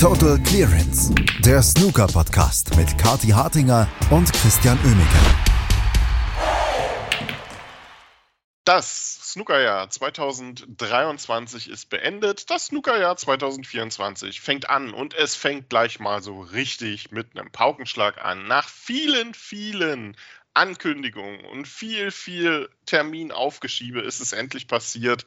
Total Clearance, der Snooker-Podcast mit Kati Hartinger und Christian Oemeke. Das Snookerjahr 2023 ist beendet. Das Snookerjahr 2024 fängt an und es fängt gleich mal so richtig mit einem Paukenschlag an. Nach vielen, vielen Ankündigungen und viel, viel Terminaufgeschiebe ist es endlich passiert.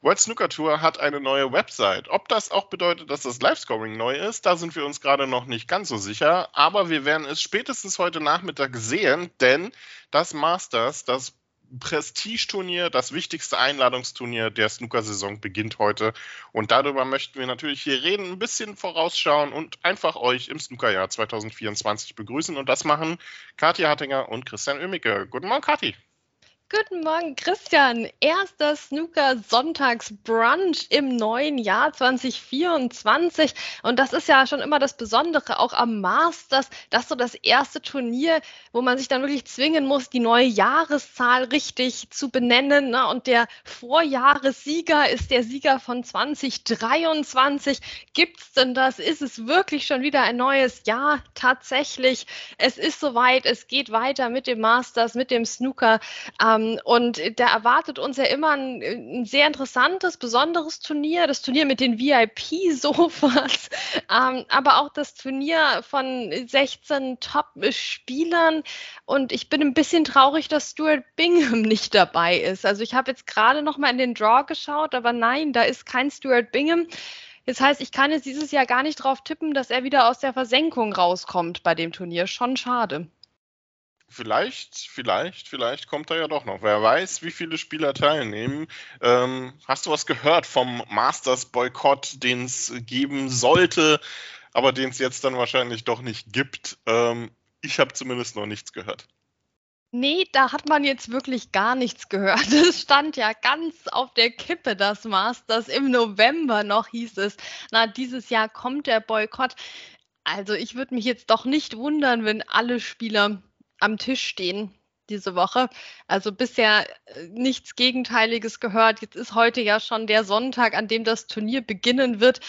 World Snooker Tour hat eine neue Website. Ob das auch bedeutet, dass das Livescoring neu ist, da sind wir uns gerade noch nicht ganz so sicher. Aber wir werden es spätestens heute Nachmittag sehen, denn das Masters, das Prestigeturnier, das wichtigste Einladungsturnier der Snooker-Saison beginnt heute. Und darüber möchten wir natürlich hier reden, ein bisschen vorausschauen und einfach euch im Snookerjahr 2024 begrüßen. Und das machen Katja Hattinger und Christian Oemicke. Guten Morgen, Kathi. Guten Morgen, Christian. Erster Snooker-Sonntagsbrunch im neuen Jahr 2024. Und das ist ja schon immer das Besondere, auch am Masters. Das so das erste Turnier, wo man sich dann wirklich zwingen muss, die neue Jahreszahl richtig zu benennen. Ne? Und der Vorjahressieger ist der Sieger von 2023. Gibt's denn das? Ist es wirklich schon wieder ein neues Jahr? Tatsächlich. Es ist soweit. Es geht weiter mit dem Masters, mit dem Snooker. Ähm, und da erwartet uns ja immer ein, ein, sehr interessantes, besonderes Turnier, das Turnier mit den VIP-Sofas, ähm, aber auch das Turnier von 16 Top-Spielern. Und ich bin ein bisschen traurig, dass Stuart Bingham nicht dabei ist. Also ich habe jetzt gerade noch mal in den Draw geschaut, aber nein, da ist kein Stuart Bingham. Das heißt, ich kann jetzt dieses Jahr gar nicht drauf tippen, dass er wieder aus der Versenkung rauskommt bei dem Turnier. Schon schade. Vielleicht, vielleicht, vielleicht kommt er ja doch noch. Wer weiß, wie viele Spieler teilnehmen. Ähm, hast du was gehört vom Masters-Boykott, den es geben sollte, aber den es jetzt dann wahrscheinlich doch nicht gibt? Ähm, ich habe zumindest noch nichts gehört. Nee, da hat man jetzt wirklich gar nichts gehört. Es stand ja ganz auf der Kippe, das Masters. Im November noch hieß es, na, dieses Jahr kommt der Boykott. Also ich würde mich jetzt doch nicht wundern, wenn alle Spieler am Tisch stehen diese Woche. Also bisher äh, nichts Gegenteiliges gehört. Jetzt ist heute ja schon der Sonntag, an dem das Turnier beginnen wird.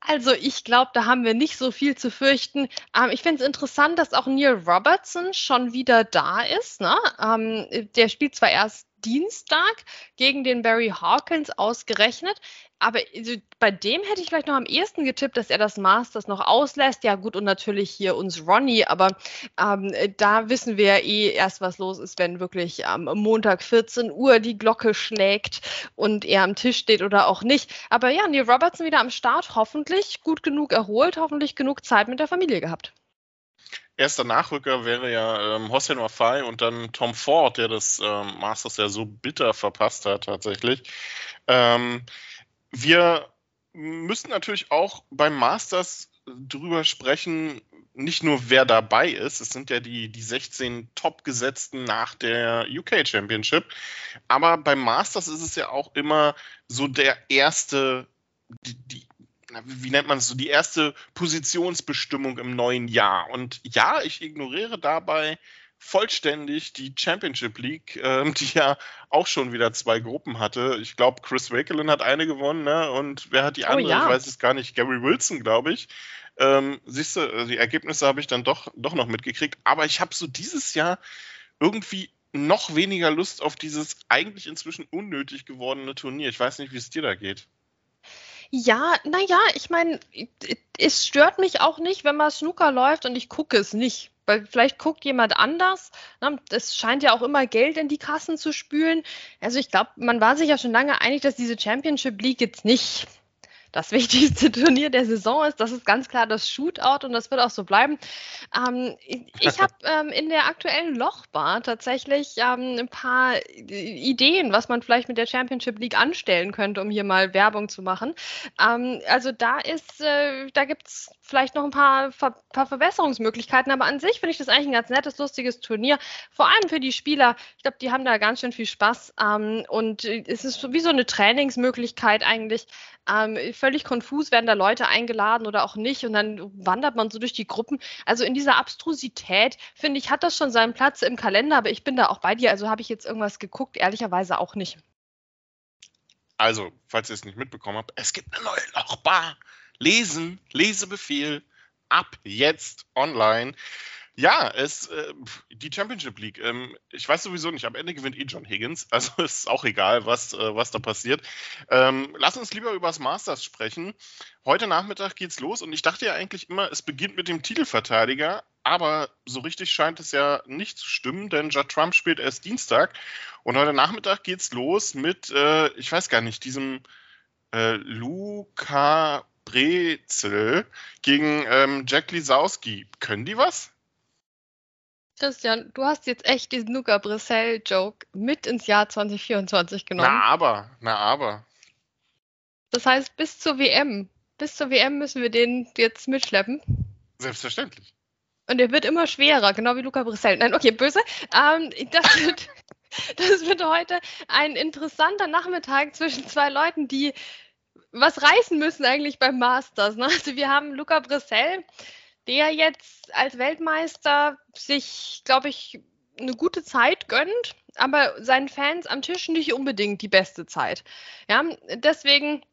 Also ich glaube, da haben wir nicht so viel zu fürchten. Ähm, ich finde es interessant, dass auch Neil Robertson schon wieder da ist. Ne? Ähm, der spielt zwar erst Dienstag gegen den Barry Hawkins ausgerechnet. Aber bei dem hätte ich vielleicht noch am ehesten getippt, dass er das Masters noch auslässt. Ja, gut, und natürlich hier uns Ronnie, aber ähm, da wissen wir ja eh erst, was los ist, wenn wirklich am Montag 14 Uhr die Glocke schlägt und er am Tisch steht oder auch nicht. Aber ja, Neil Robertson wieder am Start, hoffentlich gut genug erholt, hoffentlich genug Zeit mit der Familie gehabt erster Nachrücker wäre ja ähm, Hossein Wafai und dann Tom Ford, der das ähm, Masters ja so bitter verpasst hat tatsächlich. Ähm, wir müssen natürlich auch beim Masters drüber sprechen, nicht nur wer dabei ist, es sind ja die, die 16 Top-Gesetzten nach der UK Championship, aber beim Masters ist es ja auch immer so der erste, die, die wie nennt man es so, die erste Positionsbestimmung im neuen Jahr. Und ja, ich ignoriere dabei vollständig die Championship League, ähm, die ja auch schon wieder zwei Gruppen hatte. Ich glaube, Chris Wakelin hat eine gewonnen, ne? Und wer hat die oh andere? Oh, ja. Ich weiß es gar nicht. Gary Wilson, glaube ich. Ähm, siehst du, die Ergebnisse habe ich dann doch, doch noch mitgekriegt. Aber ich habe so dieses Jahr irgendwie noch weniger Lust auf dieses eigentlich inzwischen unnötig gewordene Turnier. Ich weiß nicht, wie es dir da geht. Ja, naja, ich meine, es stört mich auch nicht, wenn mal Snooker läuft und ich gucke es nicht. Weil vielleicht guckt jemand anders. Ne? Es scheint ja auch immer Geld in die Kassen zu spülen. Also ich glaube, man war sich ja schon lange einig, dass diese Championship League jetzt nicht das wichtigste Turnier der Saison ist. Das ist ganz klar das Shootout und das wird auch so bleiben. Ähm, ich habe ähm, in der aktuellen Lochbar tatsächlich ähm, ein paar Ideen, was man vielleicht mit der Championship League anstellen könnte, um hier mal Werbung zu machen. Ähm, also da ist, äh, da gibt es vielleicht noch ein paar, Ver paar Verbesserungsmöglichkeiten, aber an sich finde ich das eigentlich ein ganz nettes, lustiges Turnier. Vor allem für die Spieler. Ich glaube, die haben da ganz schön viel Spaß ähm, und es ist wie so eine Trainingsmöglichkeit eigentlich. Ähm, völlig konfus werden da Leute eingeladen oder auch nicht und dann wandert man so durch die Gruppen. Also in dieser Abstrusität, finde ich, hat das schon seinen Platz im Kalender, aber ich bin da auch bei dir. Also habe ich jetzt irgendwas geguckt, ehrlicherweise auch nicht. Also, falls ihr es nicht mitbekommen habt, es gibt eine neue Lochbar. lesen, Lesebefehl, ab jetzt online. Ja, es, äh, die Championship League. Ähm, ich weiß sowieso nicht, am Ende gewinnt eh John Higgins. Also ist auch egal, was, äh, was da passiert. Ähm, lass uns lieber über das Masters sprechen. Heute Nachmittag geht's los und ich dachte ja eigentlich immer, es beginnt mit dem Titelverteidiger. Aber so richtig scheint es ja nicht zu stimmen, denn Judd Trump spielt erst Dienstag. Und heute Nachmittag geht's los mit, äh, ich weiß gar nicht, diesem äh, Luca Brezel gegen ähm, Jack Lisowski. Können die was? Christian, du hast jetzt echt diesen Luca Brissell-Joke mit ins Jahr 2024 genommen. Na aber, na aber. Das heißt, bis zur WM, bis zur WM müssen wir den jetzt mitschleppen. Selbstverständlich. Und er wird immer schwerer, genau wie Luca Brissell. Nein, okay, böse. Ähm, das, wird, das wird heute ein interessanter Nachmittag zwischen zwei Leuten, die was reißen müssen eigentlich beim Masters. Ne? Also wir haben Luca Brissell, der jetzt als Weltmeister sich, glaube ich, eine gute Zeit gönnt, aber seinen Fans am Tisch nicht unbedingt die beste Zeit. Ja, deswegen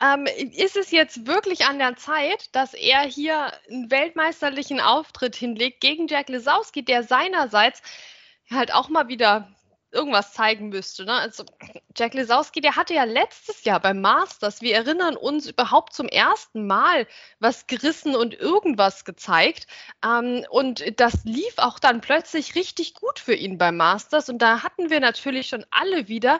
ähm, ist es jetzt wirklich an der Zeit, dass er hier einen weltmeisterlichen Auftritt hinlegt gegen Jack Lesowski, der seinerseits halt auch mal wieder irgendwas zeigen müsste. Ne? Also Jack Lesowski, der hatte ja letztes Jahr beim Masters, wir erinnern uns überhaupt zum ersten Mal was gerissen und irgendwas gezeigt. Ähm, und das lief auch dann plötzlich richtig gut für ihn beim Masters. Und da hatten wir natürlich schon alle wieder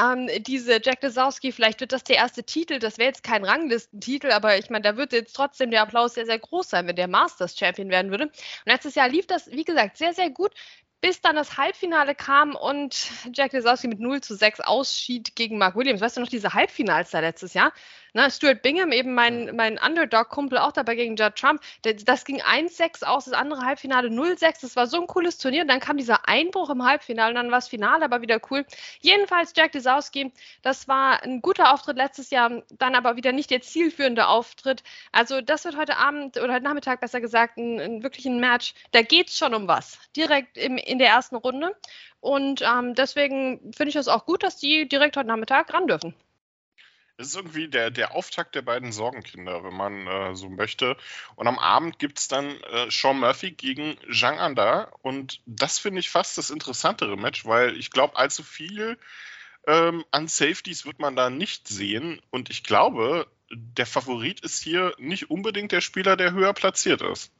ähm, diese Jack Lesowski, vielleicht wird das der erste Titel, das wäre jetzt kein Ranglistentitel, aber ich meine, da wird jetzt trotzdem der Applaus sehr, sehr groß sein, wenn der Masters Champion werden würde. Und letztes Jahr lief das, wie gesagt, sehr, sehr gut bis dann das Halbfinale kam und Jack Lesowski mit 0 zu 6 ausschied gegen Mark Williams. Weißt du noch, diese Halbfinals da letztes Jahr? Ne, Stuart Bingham, eben mein, mein Underdog-Kumpel, auch dabei gegen Judd Trump. Das ging 1-6 aus, das andere Halbfinale 0-6. Das war so ein cooles Turnier. Und dann kam dieser Einbruch im Halbfinale und dann war das Finale aber wieder cool. Jedenfalls Jack Lesowski, das war ein guter Auftritt letztes Jahr, dann aber wieder nicht der zielführende Auftritt. Also das wird heute Abend oder heute Nachmittag besser gesagt ein, ein wirklich ein Match. Da geht es schon um was. Direkt im, in der ersten Runde. Und ähm, deswegen finde ich es auch gut, dass die direkt heute Nachmittag ran dürfen. Es ist irgendwie der, der Auftakt der beiden Sorgenkinder, wenn man äh, so möchte. Und am Abend gibt es dann äh, Sean Murphy gegen Zhang Anda. Und das finde ich fast das interessantere Match, weil ich glaube, allzu viel ähm, an Safeties wird man da nicht sehen. Und ich glaube, der Favorit ist hier nicht unbedingt der Spieler, der höher platziert ist.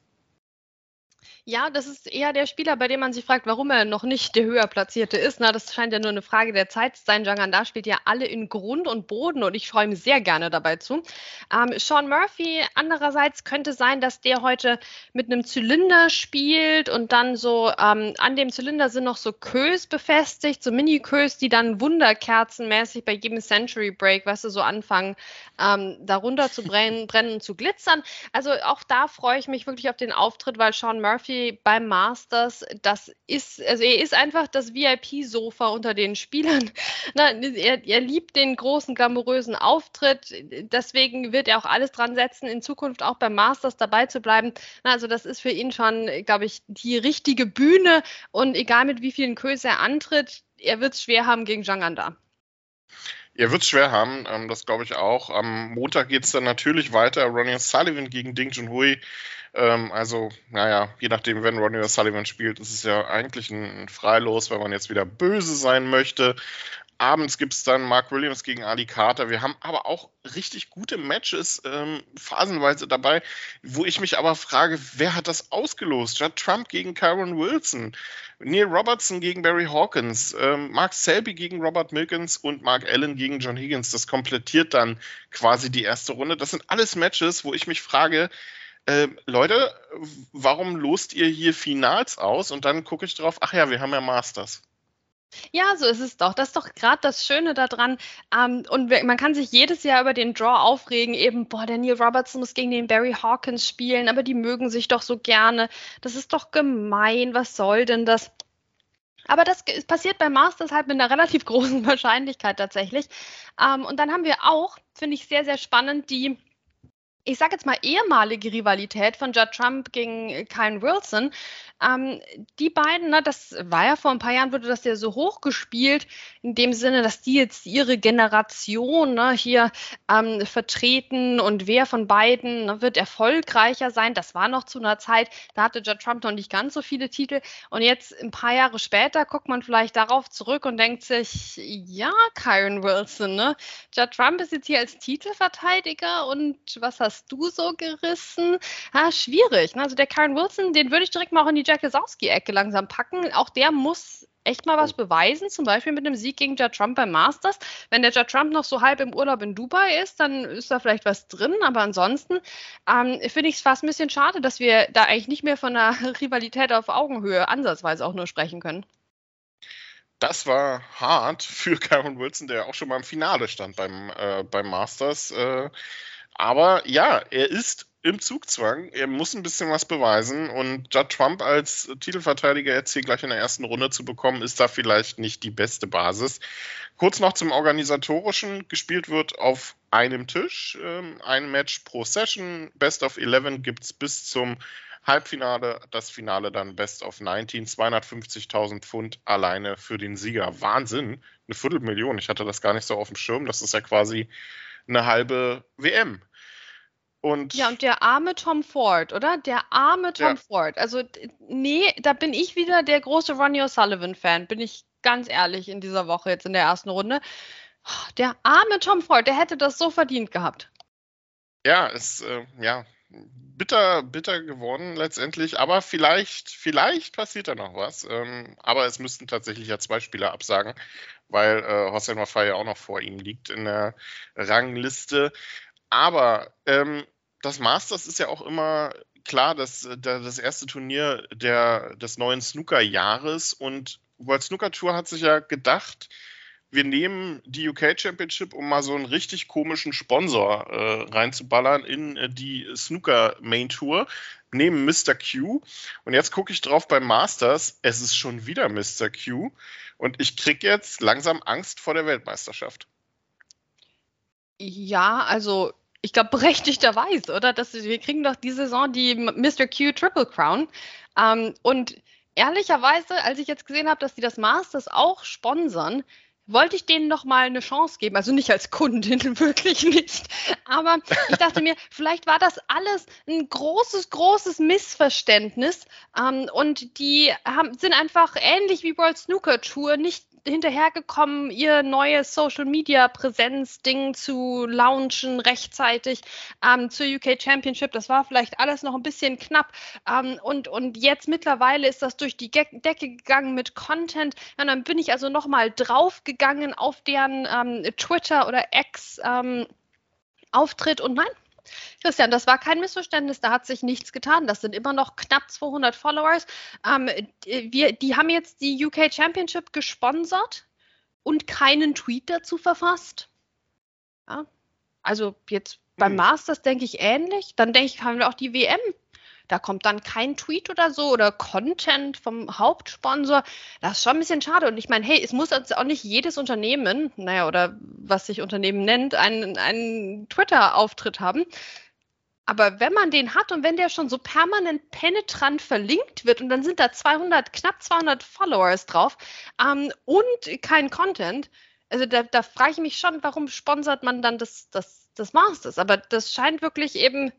Ja, das ist eher der Spieler, bei dem man sich fragt, warum er noch nicht der höher platzierte ist. Na, das scheint ja nur eine Frage der Zeit zu sein. Janganda spielt ja alle in Grund und Boden und ich freue mich sehr gerne dabei zu. Ähm, Sean Murphy andererseits könnte sein, dass der heute mit einem Zylinder spielt und dann so ähm, an dem Zylinder sind noch so Kös befestigt, so Mini-Kös, die dann wunderkerzenmäßig bei jedem Century Break, weißt du, so anfangen, ähm, darunter zu brennen, brennen und zu glitzern. Also auch da freue ich mich wirklich auf den Auftritt, weil Sean Murphy beim Masters, das ist, also er ist einfach das VIP-Sofa unter den Spielern. Na, er, er liebt den großen, glamourösen Auftritt. Deswegen wird er auch alles dran setzen, in Zukunft auch beim Masters dabei zu bleiben. Na, also das ist für ihn schon, glaube ich, die richtige Bühne. Und egal mit wie vielen Köse er antritt, er wird es schwer haben gegen Zhang Anda. Er wird es schwer haben, ähm, das glaube ich auch. Am Montag geht es dann natürlich weiter. Ronnie Sullivan gegen Ding Junhui. Ähm, also, naja, je nachdem, wenn Ronnie Sullivan spielt, ist es ja eigentlich ein Freilos, wenn man jetzt wieder böse sein möchte. Abends gibt es dann Mark Williams gegen Ali Carter. Wir haben aber auch richtig gute Matches ähm, phasenweise dabei, wo ich mich aber frage, wer hat das ausgelost? Judd Trump gegen Kyron Wilson, Neil Robertson gegen Barry Hawkins, ähm, Mark Selby gegen Robert Milkins und Mark Allen gegen John Higgins. Das komplettiert dann quasi die erste Runde. Das sind alles Matches, wo ich mich frage, äh, Leute, warum lost ihr hier Finals aus? Und dann gucke ich drauf, ach ja, wir haben ja Masters. Ja, so ist es doch. Das ist doch gerade das Schöne daran. Ähm, und man kann sich jedes Jahr über den Draw aufregen, eben, boah, der Neil Robertson muss gegen den Barry Hawkins spielen, aber die mögen sich doch so gerne. Das ist doch gemein. Was soll denn das? Aber das passiert bei Masters halt mit einer relativ großen Wahrscheinlichkeit tatsächlich. Ähm, und dann haben wir auch, finde ich sehr, sehr spannend, die ich sage jetzt mal, ehemalige Rivalität von Judd Trump gegen Kyle Wilson. Ähm, die beiden, ne, das war ja vor ein paar Jahren, wurde das ja so hochgespielt, in dem Sinne, dass die jetzt ihre Generation ne, hier ähm, vertreten und wer von beiden ne, wird erfolgreicher sein. Das war noch zu einer Zeit, da hatte Judd Trump noch nicht ganz so viele Titel. Und jetzt ein paar Jahre später guckt man vielleicht darauf zurück und denkt sich, ja, Kyron Wilson, ne? Judd Trump ist jetzt hier als Titelverteidiger und was hast du so gerissen? Ah, schwierig. Ne? Also der Kyron Wilson, den würde ich direkt mal auch in die Jack Lesowski-Ecke langsam packen. Auch der muss echt mal was oh. beweisen, zum Beispiel mit einem Sieg gegen Judd Trump beim Masters. Wenn der Judd Trump noch so halb im Urlaub in Dubai ist, dann ist da vielleicht was drin, aber ansonsten ähm, finde ich es fast ein bisschen schade, dass wir da eigentlich nicht mehr von einer Rivalität auf Augenhöhe ansatzweise auch nur sprechen können. Das war hart für Kyron Wilson, der auch schon mal im Finale stand beim, äh, beim Masters. Äh, aber ja, er ist im Zugzwang. Er muss ein bisschen was beweisen und Judd Trump als Titelverteidiger jetzt hier gleich in der ersten Runde zu bekommen, ist da vielleicht nicht die beste Basis. Kurz noch zum Organisatorischen. Gespielt wird auf einem Tisch, ähm, ein Match pro Session. Best of 11 gibt es bis zum Halbfinale, das Finale dann Best of 19, 250.000 Pfund alleine für den Sieger. Wahnsinn, eine Viertelmillion. Ich hatte das gar nicht so auf dem Schirm. Das ist ja quasi eine halbe WM. Und ja, und der arme Tom Ford, oder? Der arme Tom ja. Ford. Also, nee, da bin ich wieder der große Ronnie O'Sullivan-Fan, bin ich ganz ehrlich in dieser Woche jetzt in der ersten Runde. Der arme Tom Ford, der hätte das so verdient gehabt. Ja, ist, äh, ja, bitter, bitter geworden letztendlich, aber vielleicht, vielleicht passiert da noch was. Ähm, aber es müssten tatsächlich ja zwei Spieler absagen, weil äh, Hossein Wafai ja auch noch vor ihm liegt in der Rangliste. Aber ähm, das Masters ist ja auch immer klar, dass äh, das erste Turnier der, des neuen Snooker-Jahres und World Snooker Tour hat sich ja gedacht, wir nehmen die UK Championship, um mal so einen richtig komischen Sponsor äh, reinzuballern in äh, die Snooker Main Tour, nehmen Mr. Q. Und jetzt gucke ich drauf beim Masters, es ist schon wieder Mr. Q. Und ich kriege jetzt langsam Angst vor der Weltmeisterschaft. Ja, also ich glaube berechtigterweise, oder? Das, wir kriegen doch die Saison die Mr. Q Triple Crown. Ähm, und ehrlicherweise, als ich jetzt gesehen habe, dass die das Masters auch sponsern, wollte ich denen noch mal eine Chance geben. Also nicht als Kundin, wirklich nicht. Aber ich dachte mir, vielleicht war das alles ein großes, großes Missverständnis. Ähm, und die haben, sind einfach ähnlich wie World Snooker Tour nicht hinterhergekommen, ihr neues Social Media Präsenz-Ding zu launchen rechtzeitig ähm, zur UK Championship. Das war vielleicht alles noch ein bisschen knapp. Ähm, und, und jetzt mittlerweile ist das durch die Ge Decke gegangen mit Content. Und dann bin ich also nochmal draufgegangen auf deren ähm, Twitter oder X ähm, Auftritt und nein, Christian, das war kein Missverständnis, da hat sich nichts getan. Das sind immer noch knapp 200 Followers. Ähm, wir, die haben jetzt die UK Championship gesponsert und keinen Tweet dazu verfasst. Ja, also jetzt beim hm. Masters denke ich ähnlich. Dann denke ich, haben wir auch die WM da kommt dann kein Tweet oder so oder Content vom Hauptsponsor. Das ist schon ein bisschen schade. Und ich meine, hey, es muss jetzt auch nicht jedes Unternehmen, naja, oder was sich Unternehmen nennt, einen, einen Twitter-Auftritt haben. Aber wenn man den hat und wenn der schon so permanent penetrant verlinkt wird und dann sind da 200, knapp 200 Followers drauf ähm, und kein Content, also da, da frage ich mich schon, warum sponsert man dann das, das, das Masters? Aber das scheint wirklich eben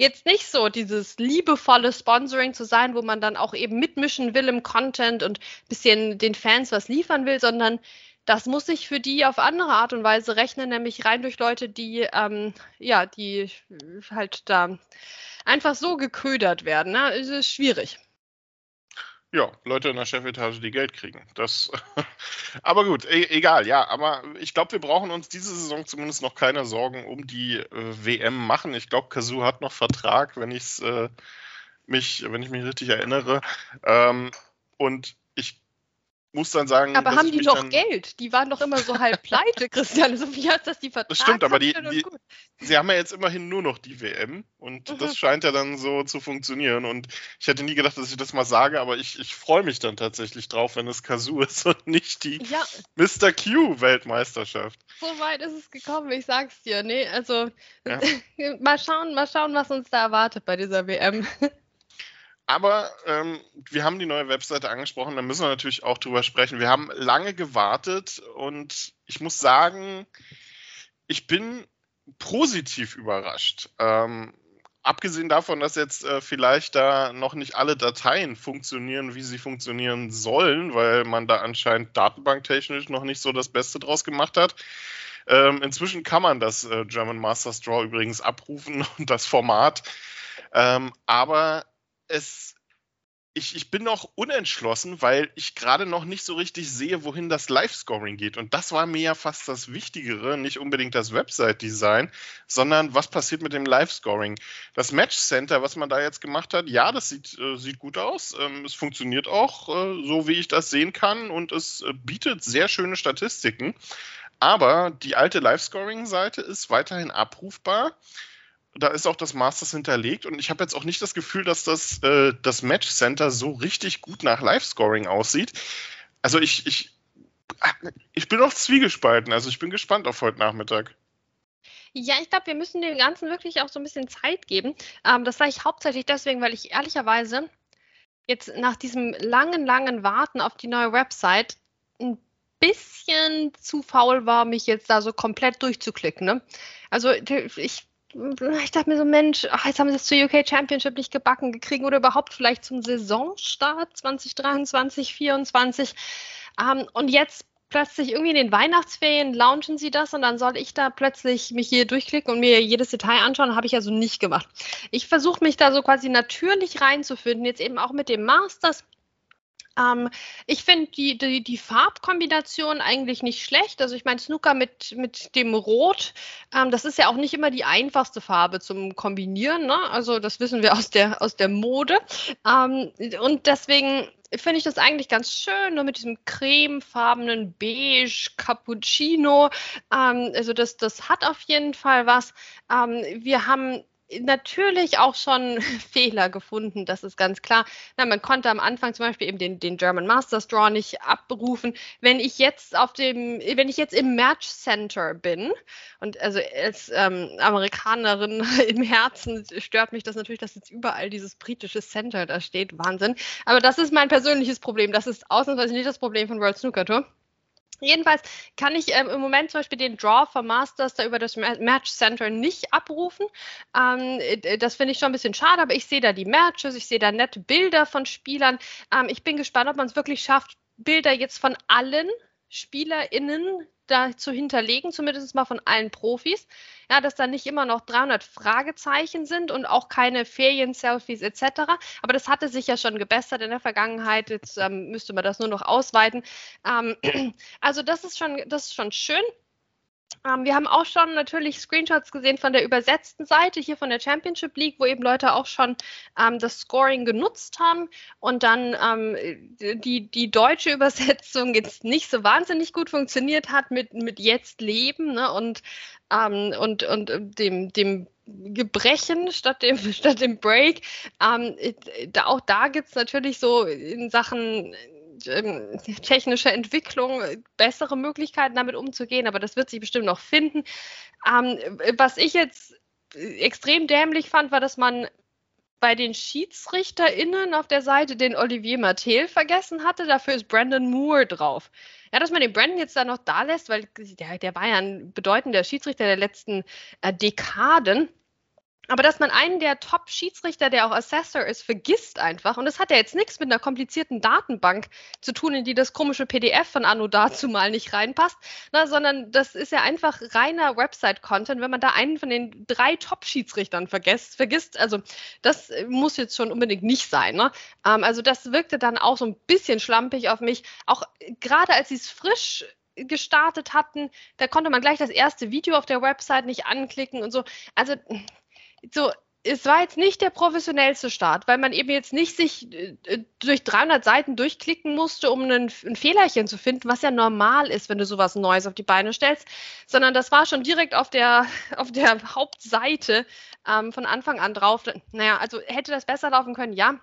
jetzt nicht so dieses liebevolle Sponsoring zu sein, wo man dann auch eben mitmischen will im Content und bisschen den Fans was liefern will, sondern das muss sich für die auf andere Art und Weise rechnen, nämlich rein durch Leute, die ähm, ja, die halt da einfach so geködert werden. Ne? Es ist schwierig. Ja, Leute in der Chefetage, die Geld kriegen. Das, aber gut, e egal, ja. Aber ich glaube, wir brauchen uns diese Saison zumindest noch keine Sorgen um die äh, WM machen. Ich glaube, Kazoo hat noch Vertrag, wenn ich äh, mich, wenn ich mich richtig erinnere. Ähm, und ich muss dann sagen. Aber haben die noch Geld? Die waren doch immer so halb pleite, Christian. So wie hat das die Vertrag? Das stimmt, aber die, die sie haben ja jetzt immerhin nur noch die WM und mhm. das scheint ja dann so zu funktionieren. Und ich hätte nie gedacht, dass ich das mal sage, aber ich, ich freue mich dann tatsächlich drauf, wenn es Kazoo ist und nicht die ja. Mr. Q-Weltmeisterschaft. So weit ist es gekommen, ich sag's dir. Nee, also ja. mal schauen, mal schauen, was uns da erwartet bei dieser WM. Aber ähm, wir haben die neue Webseite angesprochen, da müssen wir natürlich auch drüber sprechen. Wir haben lange gewartet und ich muss sagen, ich bin positiv überrascht. Ähm, abgesehen davon, dass jetzt äh, vielleicht da noch nicht alle Dateien funktionieren, wie sie funktionieren sollen, weil man da anscheinend datenbanktechnisch noch nicht so das Beste draus gemacht hat. Ähm, inzwischen kann man das äh, German Masters Draw übrigens abrufen und das Format. Ähm, aber es, ich, ich bin noch unentschlossen, weil ich gerade noch nicht so richtig sehe, wohin das Live-Scoring geht. Und das war mir ja fast das Wichtigere, nicht unbedingt das Website-Design, sondern was passiert mit dem Live-Scoring. Das Match-Center, was man da jetzt gemacht hat, ja, das sieht, äh, sieht gut aus. Ähm, es funktioniert auch äh, so, wie ich das sehen kann und es äh, bietet sehr schöne Statistiken. Aber die alte Live-Scoring-Seite ist weiterhin abrufbar da ist auch das Masters hinterlegt und ich habe jetzt auch nicht das Gefühl, dass das, äh, das Match Center so richtig gut nach Live-Scoring aussieht. Also ich, ich, ich bin auch zwiegespalten, also ich bin gespannt auf heute Nachmittag. Ja, ich glaube, wir müssen dem Ganzen wirklich auch so ein bisschen Zeit geben. Ähm, das sage ich hauptsächlich deswegen, weil ich ehrlicherweise jetzt nach diesem langen, langen Warten auf die neue Website ein bisschen zu faul war, mich jetzt da so komplett durchzuklicken. Ne? Also ich ich dachte mir so, Mensch, ach, jetzt haben sie es zur UK Championship nicht gebacken gekriegt oder überhaupt vielleicht zum Saisonstart 2023, 2024. Ähm, und jetzt plötzlich irgendwie in den Weihnachtsferien launchen sie das und dann soll ich da plötzlich mich hier durchklicken und mir jedes Detail anschauen. Habe ich also nicht gemacht. Ich versuche mich da so quasi natürlich reinzufinden, jetzt eben auch mit dem Masters. Ähm, ich finde die, die, die, Farbkombination eigentlich nicht schlecht. Also ich meine, Snooker mit, mit dem Rot, ähm, das ist ja auch nicht immer die einfachste Farbe zum Kombinieren. Ne? Also das wissen wir aus der, aus der Mode. Ähm, und deswegen finde ich das eigentlich ganz schön, nur mit diesem cremefarbenen Beige, Cappuccino. Ähm, also das, das hat auf jeden Fall was. Ähm, wir haben natürlich auch schon Fehler gefunden, das ist ganz klar. Na, man konnte am Anfang zum Beispiel eben den, den German Masters Draw nicht abrufen. Wenn ich jetzt auf dem, wenn ich jetzt im Match Center bin und also als ähm, Amerikanerin im Herzen stört mich das natürlich, dass jetzt überall dieses britische Center da steht. Wahnsinn. Aber das ist mein persönliches Problem. Das ist ausnahmsweise nicht das Problem von World Snooker Tour. Jedenfalls kann ich ähm, im Moment zum Beispiel den Draw vom Masters da über das Match Center nicht abrufen. Ähm, äh, das finde ich schon ein bisschen schade, aber ich sehe da die Matches, ich sehe da nette Bilder von Spielern. Ähm, ich bin gespannt, ob man es wirklich schafft, Bilder jetzt von allen SpielerInnen da zu hinterlegen, zumindest mal von allen Profis. Ja, dass da nicht immer noch 300 Fragezeichen sind und auch keine Ferien-Selfies etc. Aber das hatte sich ja schon gebessert in der Vergangenheit. Jetzt ähm, müsste man das nur noch ausweiten. Ähm, also das ist schon, das ist schon schön. Ähm, wir haben auch schon natürlich Screenshots gesehen von der übersetzten Seite hier von der Championship League, wo eben Leute auch schon ähm, das Scoring genutzt haben und dann ähm, die, die deutsche Übersetzung jetzt nicht so wahnsinnig gut funktioniert hat mit, mit jetzt leben ne, und, ähm, und, und dem, dem Gebrechen statt dem, statt dem Break. Ähm, da, auch da gibt es natürlich so in Sachen ähm, technische Entwicklung bessere Möglichkeiten damit umzugehen, aber das wird sich bestimmt noch finden. Ähm, was ich jetzt extrem dämlich fand, war, dass man bei den SchiedsrichterInnen auf der Seite den Olivier Mattel vergessen hatte. Dafür ist Brandon Moore drauf. Ja, dass man den Brandon jetzt da noch da lässt, weil der, der war ja ein bedeutender Schiedsrichter der letzten äh, Dekaden. Aber dass man einen der Top-Schiedsrichter, der auch Assessor ist, vergisst einfach. Und das hat ja jetzt nichts mit einer komplizierten Datenbank zu tun, in die das komische PDF von Anno dazu mal nicht reinpasst, na, sondern das ist ja einfach reiner Website-Content, wenn man da einen von den drei Top-Schiedsrichtern vergisst, vergisst. Also das muss jetzt schon unbedingt nicht sein. Ne? Ähm, also das wirkte dann auch so ein bisschen schlampig auf mich. Auch gerade als sie es frisch gestartet hatten, da konnte man gleich das erste Video auf der Website nicht anklicken und so. Also so, es war jetzt nicht der professionellste Start, weil man eben jetzt nicht sich äh, durch 300 Seiten durchklicken musste, um einen, ein Fehlerchen zu finden, was ja normal ist, wenn du sowas Neues auf die Beine stellst, sondern das war schon direkt auf der, auf der Hauptseite ähm, von Anfang an drauf. Naja, also hätte das besser laufen können, ja.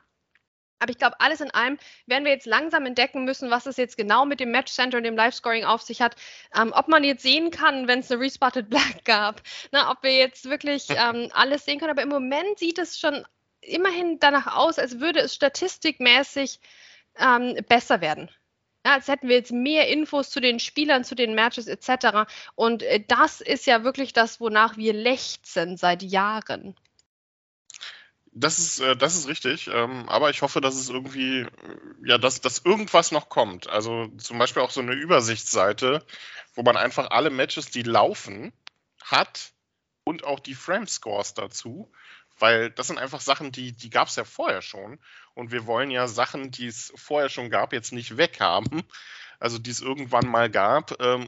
Aber ich glaube, alles in allem werden wir jetzt langsam entdecken müssen, was es jetzt genau mit dem Match Center und dem Live-Scoring auf sich hat. Ähm, ob man jetzt sehen kann, wenn es eine Respotted Black gab. Na, ob wir jetzt wirklich ähm, alles sehen können. Aber im Moment sieht es schon immerhin danach aus, als würde es statistikmäßig ähm, besser werden. Ja, als hätten wir jetzt mehr Infos zu den Spielern, zu den Matches etc. Und äh, das ist ja wirklich das, wonach wir lechzen seit Jahren. Das ist, äh, das ist richtig, ähm, aber ich hoffe, dass es irgendwie, ja, dass, dass irgendwas noch kommt. Also zum Beispiel auch so eine Übersichtsseite, wo man einfach alle Matches, die laufen, hat und auch die Frame-Scores dazu, weil das sind einfach Sachen, die, die gab es ja vorher schon und wir wollen ja Sachen, die es vorher schon gab, jetzt nicht weghaben, also die es irgendwann mal gab ähm,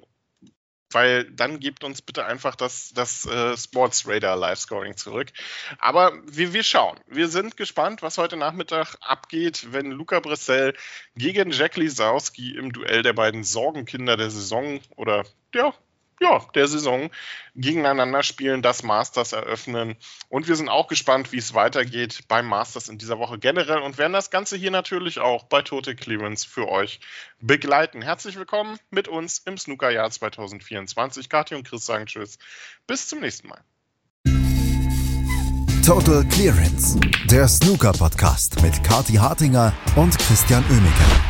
weil dann gebt uns bitte einfach das, das äh, Sports Radar Live Scoring zurück. Aber wir, wir schauen. Wir sind gespannt, was heute Nachmittag abgeht, wenn Luca Bressel gegen Jack Lisowski im Duell der beiden Sorgenkinder der Saison oder ja, ja, der Saison gegeneinander spielen, das Masters eröffnen. Und wir sind auch gespannt, wie es weitergeht beim Masters in dieser Woche generell und werden das Ganze hier natürlich auch bei Total Clearance für euch begleiten. Herzlich willkommen mit uns im Snookerjahr 2024. Kathi und Chris sagen Tschüss. Bis zum nächsten Mal. Total Clearance, der Snooker-Podcast mit Kathi Hartinger und Christian Oemeke.